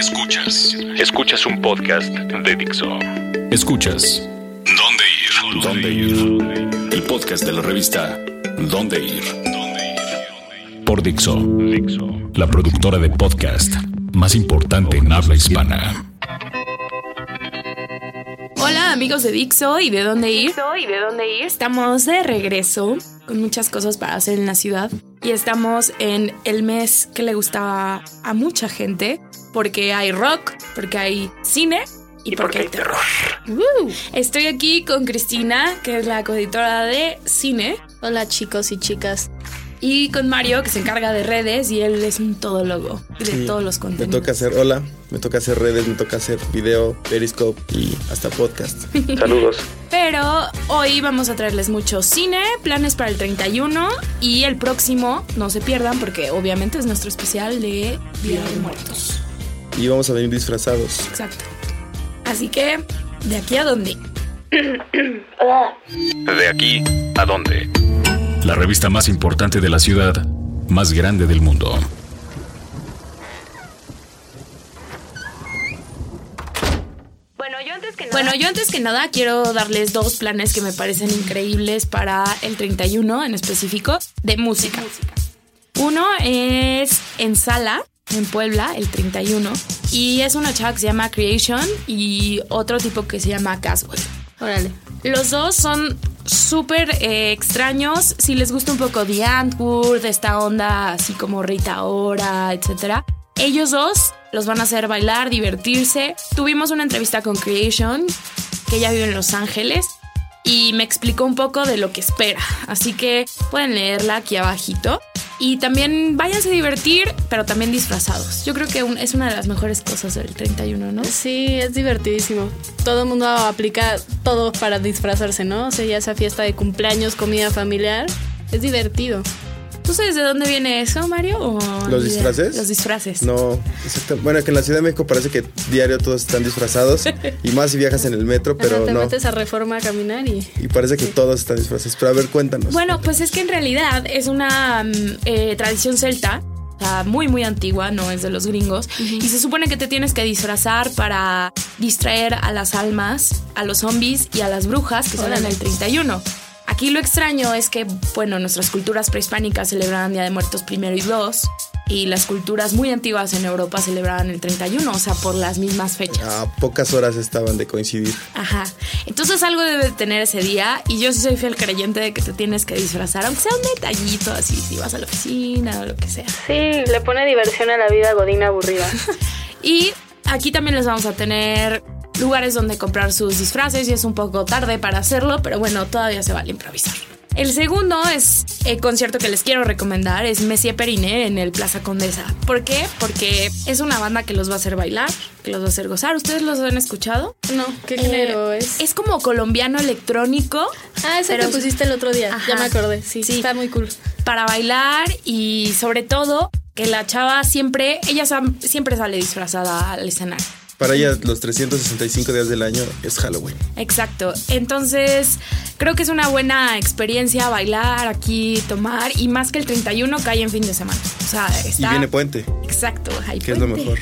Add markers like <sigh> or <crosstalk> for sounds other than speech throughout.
Escuchas. Escuchas un podcast de Dixo. Escuchas. ¿Dónde ir? ¿Dónde ir? El podcast de la revista ¿Dónde ir? Por Dixo. Dixo. La productora de podcast más importante en habla hispana. Hola amigos de Dixo y de dónde ir. y de dónde ir. Estamos de regreso con muchas cosas para hacer en la ciudad y estamos en el mes que le gusta a mucha gente porque hay rock, porque hay cine y, porque, hay terror. Estoy aquí con Cristina, que es la coeditora de cine. Hola chicos y chicas. Y con Mario, que se encarga de redes y él es un todólogo de todos los contenidos. Me toca hacer, hola, me toca hacer redes, me toca hacer video, Periscope y hasta podcast. <laughs> Saludos. Pero hoy vamos a traerles mucho cine, planes para el 31 y el próximo, no se pierdan porque obviamente es nuestro especial de Día de Muertos. Y vamos a venir disfrazados. Exacto. Así que, ¿de aquí a dónde? ¿De aquí a dónde? La revista más importante de la ciudad, más grande del mundo. Bueno, yo antes que nada quiero darles dos planes que me parecen increíbles para el 31 en específico de música. Uno es en Sala, en Puebla, el 31, y es una chava que se llama Creation y otro tipo que se llama Caswell. Órale. Los dos son súper eh, extraños. Si les gusta un poco The Antwoord, esta onda así como Rita Ora, etc. Ellos dos los van a hacer bailar, divertirse. Tuvimos una entrevista con Creation, que ella vive en Los Ángeles, y me explicó un poco de lo que espera. Así que pueden leerla aquí abajito. Y también váyanse a divertir, pero también disfrazados. Yo creo que es una de las mejores cosas del 31, ¿no? Sí, es divertidísimo. Todo el mundo aplica todo para disfrazarse, ¿no? O sea, ya esa fiesta de cumpleaños, comida familiar, es divertido. ¿Tú sabes de dónde viene eso, Mario? ¿Los disfraces? Los disfraces. No, bueno, que en la Ciudad de México parece que diario todos están disfrazados <laughs> y más si viajas en el metro, pero te no. metes a reforma a caminar y... Y parece que todos están disfrazados. Pero a ver, cuéntanos. Bueno, pues es que en realidad es una mm, eh, tradición celta muy muy antigua, no es de los gringos, y se supone que te tienes que disfrazar para distraer a las almas, a los zombies y a las brujas que salen el 31. Aquí lo extraño es que, bueno, nuestras culturas prehispánicas celebraban Día de Muertos primero y dos, y las culturas muy antiguas en Europa celebraban el 31, o sea, por las mismas fechas. A pocas horas estaban de coincidir. Ajá. Entonces algo debe tener ese día y yo sí soy fiel creyente de que te tienes que disfrazar, aunque sea un detallito así, si vas a la oficina o lo que sea. Sí, le pone diversión a la vida godina aburrida. <laughs> y aquí también les vamos a tener lugares donde comprar sus disfraces y es un poco tarde para hacerlo, pero bueno, todavía se vale improvisar. El segundo es el concierto que les quiero recomendar, es Messier Periné en el Plaza Condesa. ¿Por qué? Porque es una banda que los va a hacer bailar, que los va a hacer gozar. ¿Ustedes los han escuchado? No, ¿qué género es? Es como colombiano electrónico. Ah, ese que pusiste el otro día, ya me acordé. Sí, sí, está muy cool. Para bailar y sobre todo que la chava siempre, ella siempre sale disfrazada al escenario. Para ella los 365 días del año es Halloween. Exacto. Entonces, creo que es una buena experiencia bailar aquí, tomar y más que el 31 cae en fin de semana. O sea, está... Y viene puente. Exacto, hay Que es lo mejor.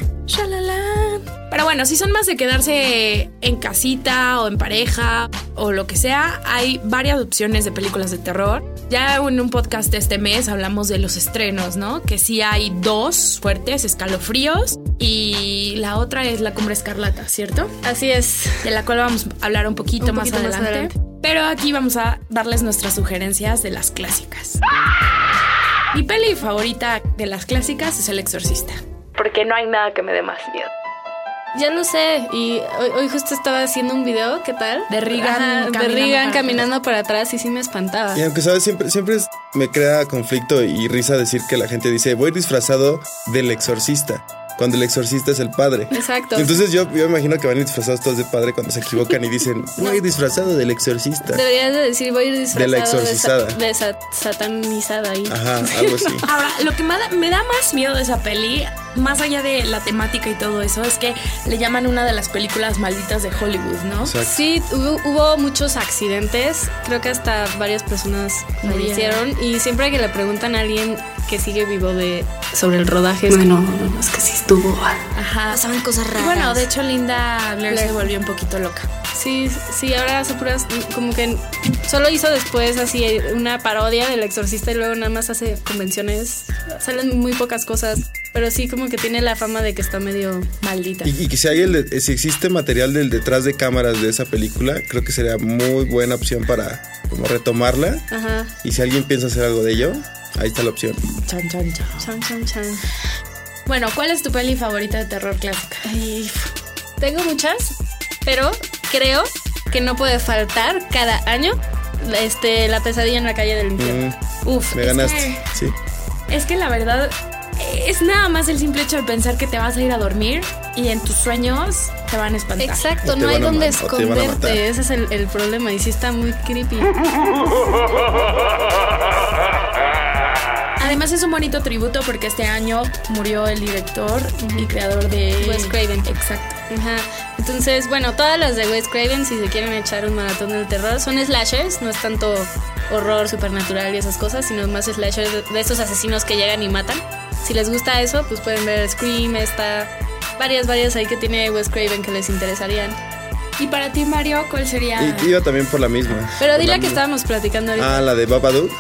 Pero bueno, si son más de quedarse en casita o en pareja o lo que sea, hay varias opciones de películas de terror. Ya en un podcast de este mes hablamos de los estrenos, ¿no? Que sí hay dos fuertes, escalofríos, y la otra es La Cumbre Escarlata, ¿cierto? Así es. De la cual vamos a hablar un poquito, más, adelante. Pero aquí vamos a darles nuestras sugerencias de las clásicas. Mi peli favorita de las clásicas es El Exorcista. Porque no hay nada que me dé más miedo. Ya lo sé, y hoy, justo estaba haciendo un video, ¿qué tal? De Regan, de Regan caminando para atrás y sí me espantaba. Y aunque sabes, siempre, siempre me crea conflicto y risa decir que la gente dice, voy disfrazado del exorcista cuando el exorcista es el padre. Exacto. Entonces yo, yo imagino que van a ir disfrazados todos de padre cuando se equivocan y dicen, <laughs> voy disfrazado del exorcista. Deberías de decir, voy disfrazado de la exorcizada. De, satanizada ahí. Ajá, algo así. <laughs> Ahora, lo que me da más miedo de esa peli, más allá de la temática y todo eso, es que le llaman una de las películas malditas de Hollywood, ¿no? Sí, hubo, muchos accidentes. Creo que hasta varias personas lo hicieron. Y siempre que le preguntan a alguien que sigue vivo de sobre el rodaje. Bueno, no, es que sí estuvo. Ajá. Pasaban cosas raras. Bueno, de hecho Linda Blair, se volvió un poquito loca. Sí, sí, ahora hace puras, como que solo hizo después así una parodia del exorcista y luego nada más hace convenciones. Salen muy pocas cosas, pero sí como que tiene la fama de que está medio maldita. Y, que si, hay el, si existe material del detrás de cámaras de esa película, creo que sería muy buena opción para como retomarla. Ajá. Y si alguien piensa hacer algo de ello, ahí está la opción. Chan, chan, chan. Chan, chan, chan. Bueno, ¿cuál es tu peli favorita de terror clásica? tengo muchas, pero creo que no puede faltar cada año este, la pesadilla en la calle del infierno. Mm, Uf, me ganaste. sí. Es que la verdad es nada más el simple hecho de pensar que te vas a ir a dormir y en tus sueños te van a espantar. Exacto, no hay donde esconderte. Ese es el, el, problema y sí está muy creepy. <laughs> Además es un bonito tributo porque este año murió el director y creador de Wes Craven. Exacto. Ajá. Entonces, bueno, todas las de Wes Craven, si se quieren echar un maratón del terror, son slashers, no es tanto horror supernatural y esas cosas, sino más slashers de, esos asesinos que llegan y matan. Si les gusta eso, pues pueden ver Scream, está varias, varias ahí que tiene Wes Craven que les interesarían. ¿Y para ti, Mario, cuál sería? Y, iba también por la misma. Pero dile que estábamos platicando ahorita. Ah, la de Babadook.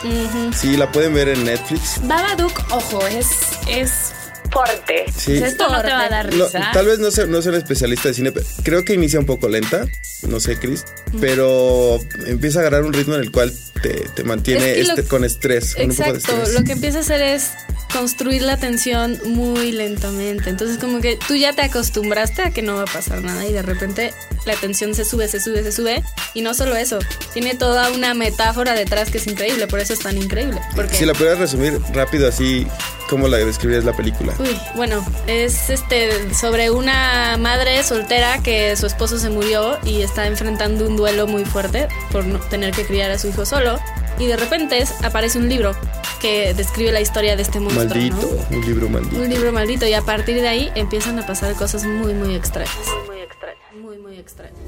Sí, la pueden ver en Netflix. Babadook, ojo, es, es fuerte. Sí. Esto no te va a dar risa. tal vez no sea, no sea un especialista de cine, pero creo que inicia un poco lenta, no sé, Chris, pero empieza a agarrar un ritmo en el cual te, te mantiene este, con estrés. Exacto, lo que empieza a hacer es construir la tensión muy lentamente. Entonces como que tú ya te acostumbraste a que no va a pasar nada y de repente la tensión se sube, se sube, se sube. Y no solo eso, tiene toda una metáfora detrás que es increíble, por eso es tan increíble. Porque... Si la pudieras resumir rápido así, ¿cómo la describirías la película? Uy, bueno, es este sobre una madre soltera que su esposo se murió y está enfrentando un duelo muy fuerte por no tener que criar a su hijo solo. Y de repente aparece un libro que describe la historia de este monstruo. Maldito, un libro maldito. Un libro maldito. Y a partir de ahí empiezan a pasar cosas muy, muy extrañas. Muy, muy extrañas. Muy, extrañas.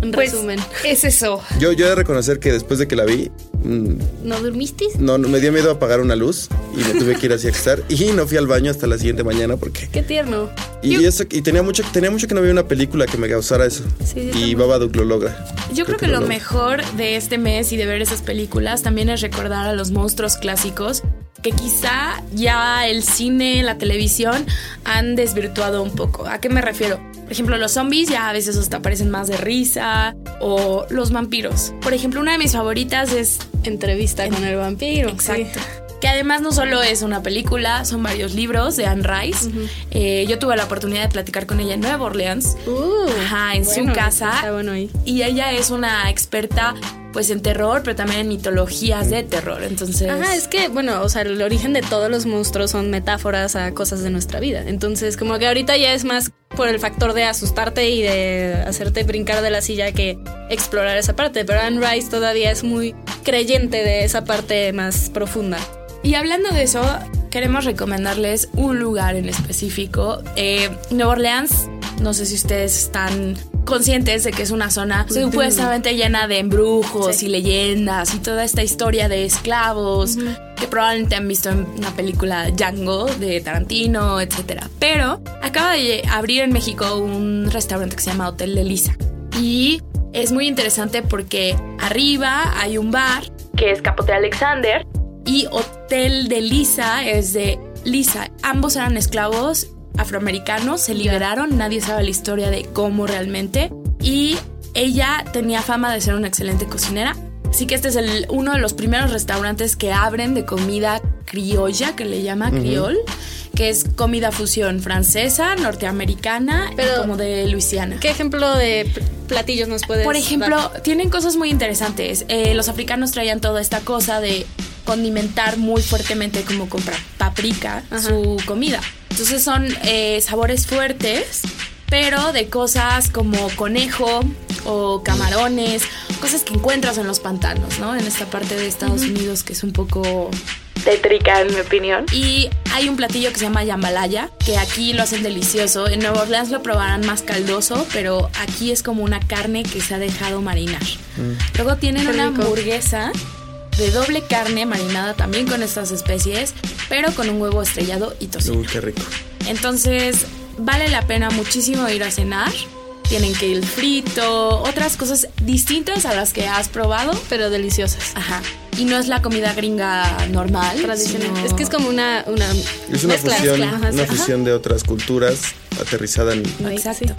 En pues, resumen. Es eso. Yo, yo he de reconocer que después de que la vi. Mm, ¿No dormiste? No, me dio miedo apagar una luz y me tuve que ir así a estar. Y no fui al baño hasta la siguiente mañana porque. Qué tierno. Y, eso, y tenía mucho, tenía mucho que no veía una película que me causara eso. Sí, y Babadook lo logra. Yo creo, que, lo mejor de este mes y de ver esas películas también es recordar a los monstruos clásicos que quizá ya el cine, la televisión han desvirtuado un poco. ¿A qué me refiero? Por ejemplo, los zombies ya a veces hasta parecen más de risa o los vampiros. Por ejemplo, una de mis favoritas es Entrevista con el vampiro. Exacto. Que además no solo es una película, son varios libros de Anne Rice. Eh, yo tuve la oportunidad de platicar con ella en Nueva Orleans, uh, Ajá, en su casa. bueno ahí. Y ella es una experta pues en terror, pero también en mitologías de terror. Entonces. Ajá, es que, bueno, o sea, el origen de todos los monstruos son metáforas a cosas de nuestra vida. Entonces, como que ahorita ya es más por el factor de asustarte y de hacerte brincar de la silla que explorar esa parte. Pero Anne Rice todavía es muy creyente de esa parte más profunda. Y hablando de eso, queremos recomendarles un lugar en específico. Eh, Nueva Orleans, no sé si ustedes están conscientes de que es una zona supuestamente llena de embrujos y leyendas y toda esta historia de esclavos que probablemente han visto en una película Django de Tarantino, etc. Pero acaba de abrir en México un restaurante que se llama Hotel de Lisa y es muy interesante porque arriba hay un bar que es Capote Alexander y Hotel de Lisa es de Lisa. Ambos eran esclavos afroamericanos, se liberaron, nadie sabe la historia de cómo realmente. Y ella tenía fama de ser una excelente cocinera. Así que este es el, uno de los primeros restaurantes que abren de comida criolla, que le llama criol, que es comida fusión francesa, norteamericana, Pero, como de Luisiana. ¿Qué ejemplo de platillos nos puedes Por ejemplo, tienen cosas muy interesantes. Eh, los africanos traían toda esta cosa de condimentar muy fuertemente como con paprika su comida. Entonces son eh, sabores fuertes, pero de cosas como conejo o camarones, cosas que encuentras en los pantanos, ¿no? En esta parte de Estados Unidos que es un poco tétrica en mi opinión. Y hay un platillo que se llama jambalaya, que aquí lo hacen delicioso. En Nueva Orleans lo probarán más caldoso, pero aquí es como una carne que se ha dejado marinar. Mm. Luego tienen una hamburguesa de doble carne marinada también con estas especies, pero con un huevo estrellado y tocino. Uy, qué rico. Entonces, vale la pena muchísimo ir a cenar. Tienen que ir frito, otras cosas distintas a las que has probado, pero deliciosas. Ajá. Y no es la comida gringa normal, tradicional. Es que es como una, una es una fusión, una fusión de otras culturas aterrizada en Exacto.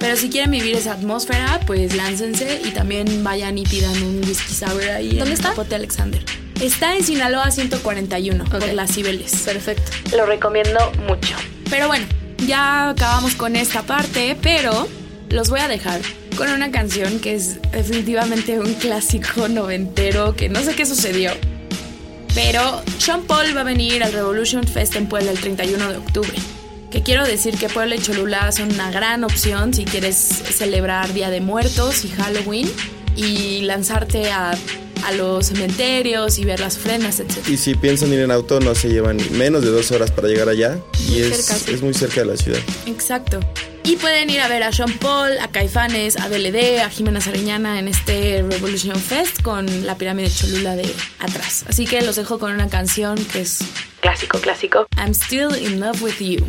Pero si quieren vivir esa atmósfera, pues láncense y también vayan y pidan un whisky sour ahí. ¿Dónde está? Pote Alexander. Está en Sinaloa 141, por las Cibeles. Perfecto. Lo recomiendo mucho. Pero bueno, ya acabamos con esta parte, pero los voy a dejar con una canción que es definitivamente un clásico noventero que no sé qué sucedió. Pero Sean Paul va a venir al Revolution Fest en Puebla el 31 de octubre que quiero decir que Puebla y Cholula son una gran opción si quieres celebrar Día de Muertos y Halloween y lanzarte a, los cementerios y ver las ofrendas, etc. Y si piensan ir en auto, no se llevan menos de dos horas para llegar allá y es, es muy cerca de la ciudad. Exacto. Y pueden ir a ver a Sean Paul, a Caifanes, a DLD, a Jimena Sariñana en este Revolution Fest con la pirámide Cholula de atrás. Así que los dejo con una canción que es clásico, clásico. I'm still in love with you.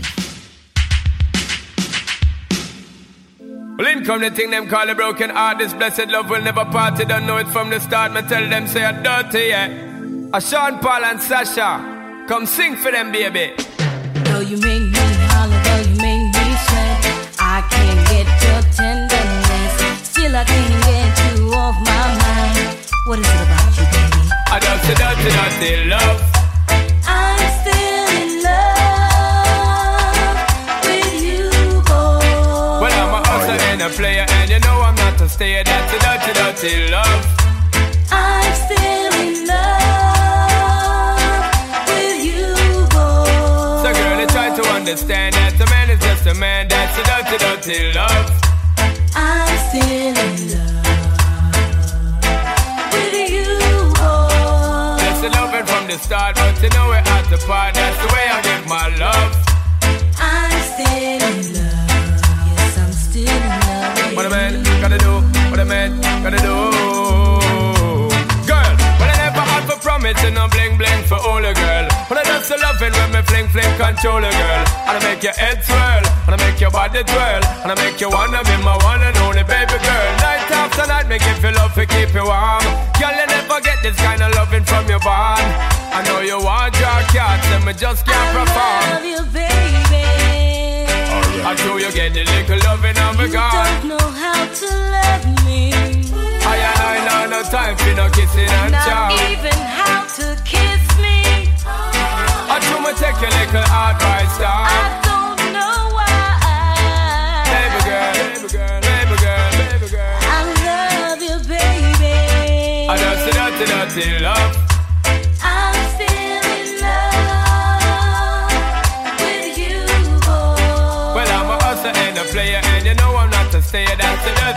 Well, in come the thing them call a broken heart. This blessed love will never part. You don't know it from the start. Me tell them say I'm dirty, yeah. A Sean Paul and Sasha, come sing for them, baby. Though you make me holler, though you make me sweat, I can't get your tenderness. Still I can't get you off my mind. What is it about you, baby? I don't say dirty, dirty love. I'm a a dirty, dirty love. I'm still in love with you, boy. So, girl, you try to understand that a man is just a man. That's a dirty, dirty love. I'm still in love with you, boy. That's the loving from the start, but you know we're at the part. That's the way I give my love. I'm still in love. Gotta do, what a man gotta do. Girl, but I never had for promise and no bling bling for all a girl. But I love it when me fling fling control a girl. And I make your head swirl, and I make your body twirl, and I make you wanna be my one and only baby girl. Night after night, make give feel love to keep you warm. Girl, you never get this kind of loving from your bond. I know you want your cats, and me just can't perform. Love you, baby. I know you get the little loving of a God. You don't know how to love me. I I know no time for no kissing and chow. Not even how to kiss me. I do me take your little advice down. I don't know why. Baby girl, baby girl, baby girl, baby girl. I love you, baby. I just dirty, dirty love.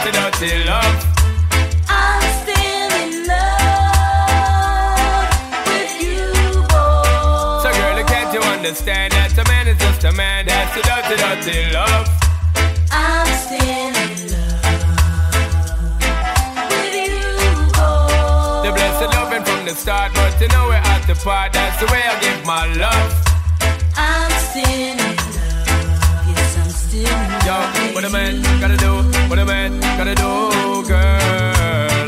Dirty, dirty love. I'm still in love with you, boy. So, girl, can't you understand that a man is just a man? That's a dirty, dirty love. I'm still in love with you, boy. The blessed loving from the start, but you know we're at the part. That's the way I give my love. I'm still in Yo, what a man gotta do, what a man gotta do, girl.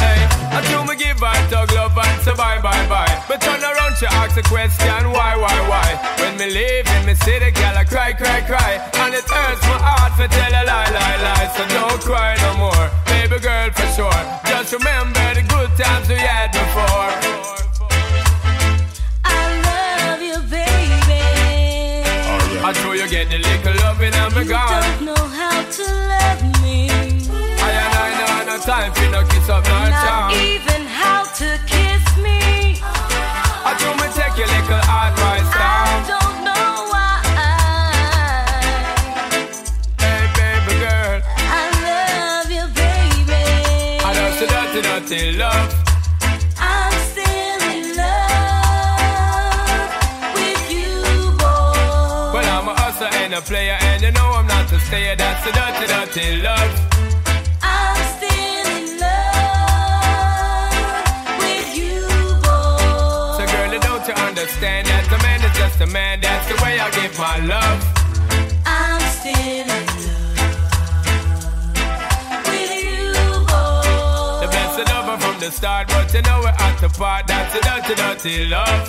Hey, I do me give her tug love and say bye, bye, bye. But turn around, she ask a question, why, why, why? When me leave in me city, girl, I cry, cry, cry. And it hurts my heart to tell a lie, lie, lie. So don't cry no more, baby girl, for sure. Just remember the good times we had before. Know you get the little loving and me gone. You don't know how to love me. I and I know no time for no kiss up no Not for dirty, dirty, dirty love.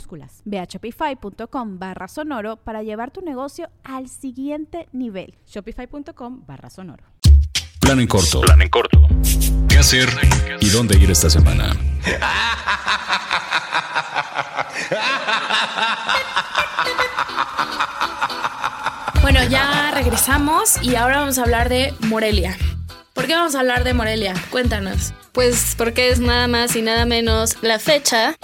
Ve a shopify.com barra sonoro para llevar tu negocio al siguiente nivel. Shopify.com barra sonoro. Plan en corto. Plan en corto. ¿Qué hacer y dónde ir esta semana? Bueno, ya regresamos y ahora vamos a hablar de Morelia. ¿Por qué vamos a hablar de Morelia? Cuéntanos. Pues porque es nada más y nada menos la fecha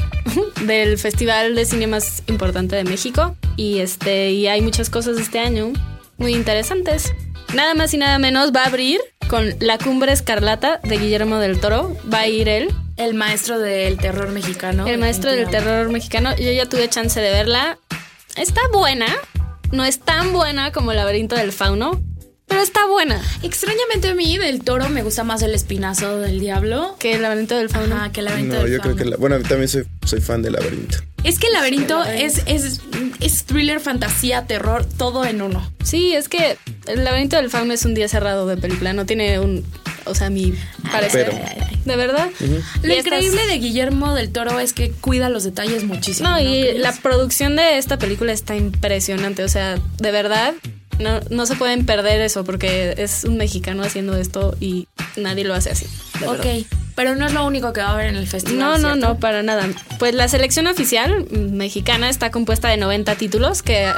del festival de cine más importante de México. Y este, y hay muchas cosas este año muy interesantes. Nada más y nada menos va a abrir con La Cumbre Escarlata de Guillermo del Toro. Va a ir él. El maestro del terror mexicano. El maestro del terror mexicano. Yo ya tuve chance de verla. Está buena. No es tan buena como El laberinto del fauno. Pero está buena. Extrañamente a mí del toro me gusta más el espinazo del diablo. Que el laberinto del fauno. Ajá, que el laberinto No, del yo creo que... la- bueno, también soy, soy fan de Laberinto. Es que el laberinto es, es, es thriller, fantasía, terror, todo en uno. Sí, es que El laberinto del fauno es un día cerrado de película. No tiene un... O sea, mi parecer. Pero- ¿De verdad? Lo increíble de Guillermo del Toro es que cuida los detalles muchísimo. No, y la producción de esta película está impresionante. O sea, de verdad, no, no se pueden perder eso porque es un mexicano haciendo esto y nadie lo hace así. verdad. Pero no es lo único que va a haber en el festival. No, no, ¿cierto? no, para nada. Pues la selección oficial mexicana está compuesta de 90 títulos que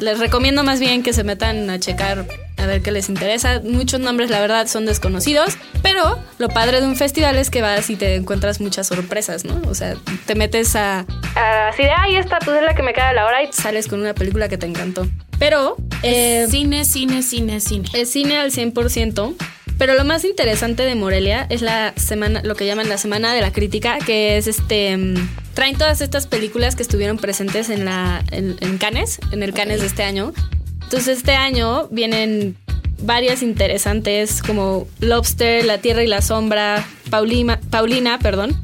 les recomiendo más bien que se metan a checar a ver qué les interesa. Muchos nombres, la verdad, son desconocidos, pero lo padre de un festival es que vas y te encuentras muchas sorpresas, ¿no? O sea, te metes a... a- así de, ay, esta pues es la que me cae a la hora y sales con una película que te encantó. Pero... eh, Cine, cine, cine, cine. es cine al 100%. Pero lo más interesante de Morelia es la semana, lo que llaman la semana de la crítica, que es este. mm, Traen todas estas películas que estuvieron presentes en la. en, en Cannes, en el Cannes de este año. Entonces, este año vienen varias interesantes como Lobster, La Tierra y la Sombra, Paulina, Paulina, perdón.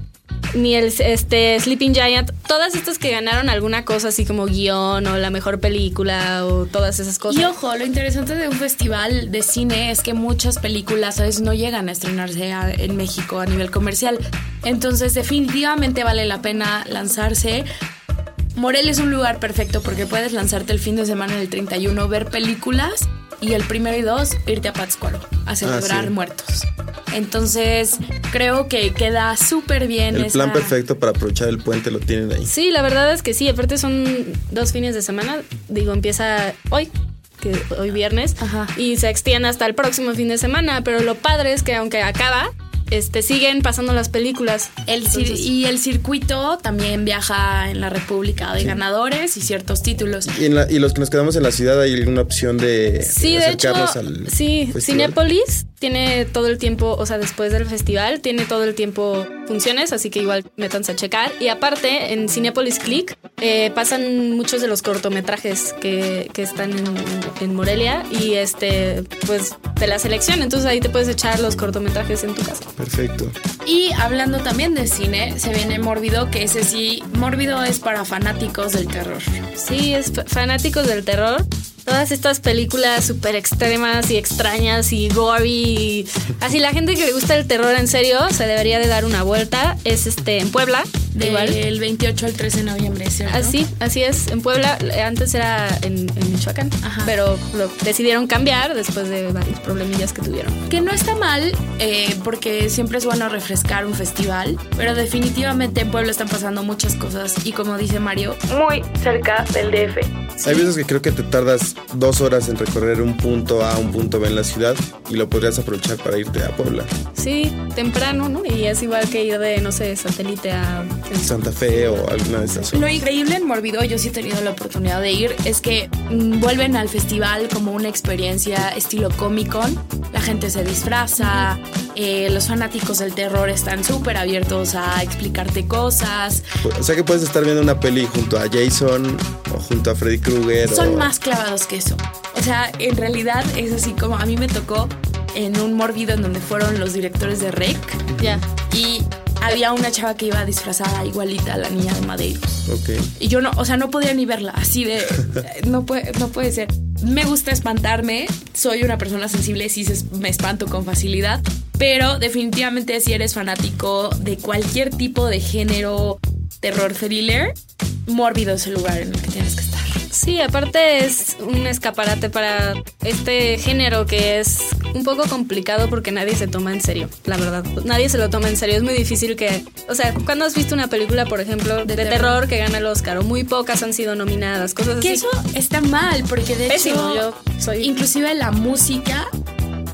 Ni el este Sleeping Giant, todas estas que ganaron alguna cosa así como guion o la mejor película o todas esas cosas. Y ojo, lo interesante de un festival de cine es que muchas películas a veces no llegan a estrenarse a- en México a nivel comercial. Entonces, definitivamente vale la pena lanzarse. Morel es un lugar perfecto porque puedes lanzarte el fin de semana del 31, ver películas y el primero y dos irte a Pátzcuaro a celebrar sí. muertos. Entonces, creo que queda súper bien. El plan perfecto para aprovechar el puente lo tienen ahí. Sí, la verdad es que sí. Aparte son dos fines de semana. Digo, empieza hoy, que hoy viernes, Ajá. y se extiende hasta el próximo fin de semana. Pero lo padre es que aunque acaba, este, siguen pasando las películas. El cir- Entonces, y el circuito también viaja en la República de ganadores y ciertos títulos. Y, en la- y los que nos quedamos en la ciudad hay alguna opción de Sí, de hecho, acercarnos al sí, festival? Cinépolis tiene todo el tiempo, o sea, después del festival, tiene todo el tiempo funciones, así que igual métanse a checar. Y aparte, en Cinépolis Click eh, pasan muchos de los cortometrajes que, que están en, en Morelia y este, pues de la selección. Entonces ahí te puedes echar los cortometrajes en tu casa. Perfecto. Y hablando también de cine, se viene Mórbido, que ese sí, Mórbido es para fanáticos del terror. Sí, es fanáticos del terror. Todas estas películas súper extremas y extrañas y gory. y- Así la gente que le gusta el terror en serio se debería de dar una vuelta. Es este en Puebla. igual. Del 28 al 13 de noviembre, ¿cierto? Así, así es. En Puebla, eh, antes era en, en Michoacán, Ajá. pero lo decidieron cambiar después de varios problemillas que tuvieron. Que no está mal, eh, porque siempre es bueno refrescar un festival, pero definitivamente en Puebla están pasando muchas cosas y como dice Mario, muy cerca del DF. Hay veces que creo que te tardas dos horas en recorrer un punto A un punto B en la ciudad y lo podrías aprovechar para irte a Puebla, Sí, temprano, ¿no? Y es igual que ir de, no sé, satélite a... Santa Fe o alguna de esas Lo zonas. increíble en Morbido, yo sí he tenido la oportunidad de ir, es que mm, vuelven al festival como una experiencia estilo Comic Con. La gente se disfraza, eh, los fanáticos del terror están súper abiertos a explicarte cosas. O sea que puedes estar viendo una peli junto a Jason o junto a Freddy Krueger. Son o- más clavados que eso. O sea, en realidad es así como a mí me tocó en un Morbido en donde fueron los directores de Rec Ya. y había una chava que iba disfrazada igualita a la niña de Madeiro. Ok. Y yo no, o sea, no podía ni verla, así de, <laughs> no puede, no puede ser. Me gusta espantarme, soy una persona sensible, sí me espanto con facilidad, pero definitivamente si eres fanático de cualquier tipo de género, terror, thriller, mórbido es el lugar en el que tienes que estar. Sí, aparte es un escaparate para este género que es un poco complicado porque nadie se toma en serio, la verdad. Nadie se lo toma en serio. Es muy difícil que... O sea, cuando has visto una película, por ejemplo, de, terror. terror. que gana el Oscar o muy pocas han sido nominadas, cosas Que así. eso está mal, porque de Pésimo, hecho, yo soy- inclusive la música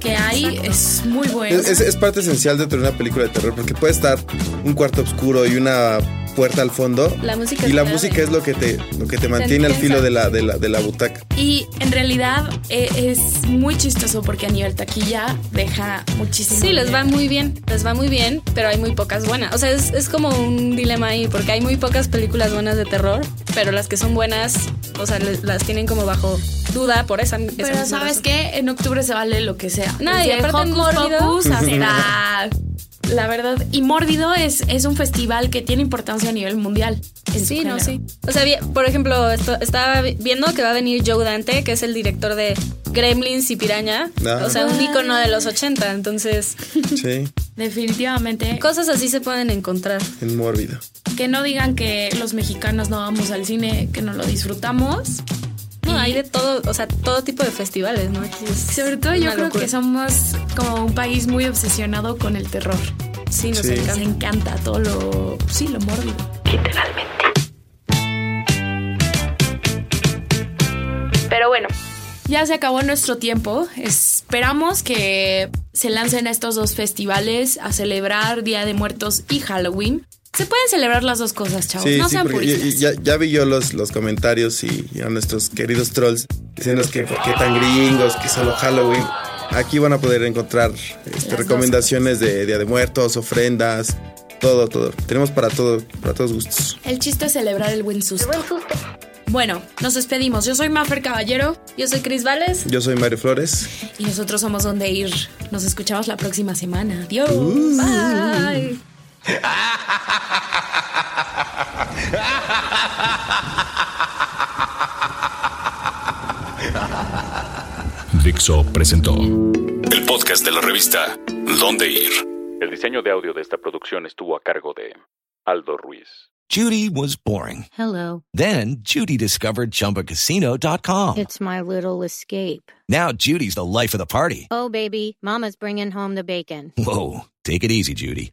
que hay es muy buena. Es, es- es parte esencial dentro de una película de terror porque puede estar un cuarto oscuro y una puerta al fondo. La música y la música es lo que te, lo que te mantiene al filo de la, de la, de la butaca. Y en realidad eh, es muy chistoso porque a nivel taquilla deja muchísimo. Sí, les va muy bien, les va muy bien, pero hay muy pocas buenas. O sea, es, es como un dilema ahí, porque hay muy pocas películas buenas de terror, pero las que son buenas, o sea, las tienen como bajo duda por esa, esa Pero ¿sabes razón. qué? En octubre se vale lo que sea. No, y aparte en Hocus hasta... La verdad, y Mórbido es, es un festival que tiene importancia a nivel mundial. Sí, no, sí. O sea, por ejemplo, esto- estaba vi- viendo que va a venir Joe Dante, que es el director de Gremlins y Piraña. Ah. O sea, un icono de los 80. Entonces, <laughs> Sí, Definitivamente. cosas así se pueden encontrar. en mórbido. Que no digan que los mexicanos no vamos al cine, que no lo disfrutamos. No, hay de todo, o sea, todo tipo de festivales, ¿no? Aquí es Sobre todo yo creo locura. que somos como un país muy obsesionado con el terror. Sí, nos Sí. Encanta. encanta todo lo... Sí, lo mórbido. Literalmente. Pero bueno, ya se acabó nuestro tiempo. Esperamos que se lancen estos dos festivales a celebrar Día de Muertos y Halloween. Se pueden celebrar las dos cosas, chavos. Sí, no sí, sean puristas. ya- ya vi yo los, los comentarios y, y a nuestros queridos trolls diciendo que por qué tan gringos, que solo Halloween. Aquí van a poder encontrar este, recomendaciones de Día de Muertos, ofrendas, todo, todo. Tenemos para todo, para todos gustos. El chiste es celebrar el buen susto. Bueno, nos despedimos. Yo soy Maffer Caballero Yo soy Cris Vales. Yo soy Mario Flores. y nosotros somos Donde Ir. Nos escuchamos la próxima semana. Adiós. Bye. Dixo presentó el podcast de la revista Dónde Ir. El diseño de audio de esta producción estuvo a cargo de Aldo Ruiz. Judy was boring. Hello. Then Judy discovered ChumbaCasino.com. It's my little escape. Now Judy's the life of the party. Oh, baby, Mama's bringing home the bacon. Whoa, take it easy, Judy.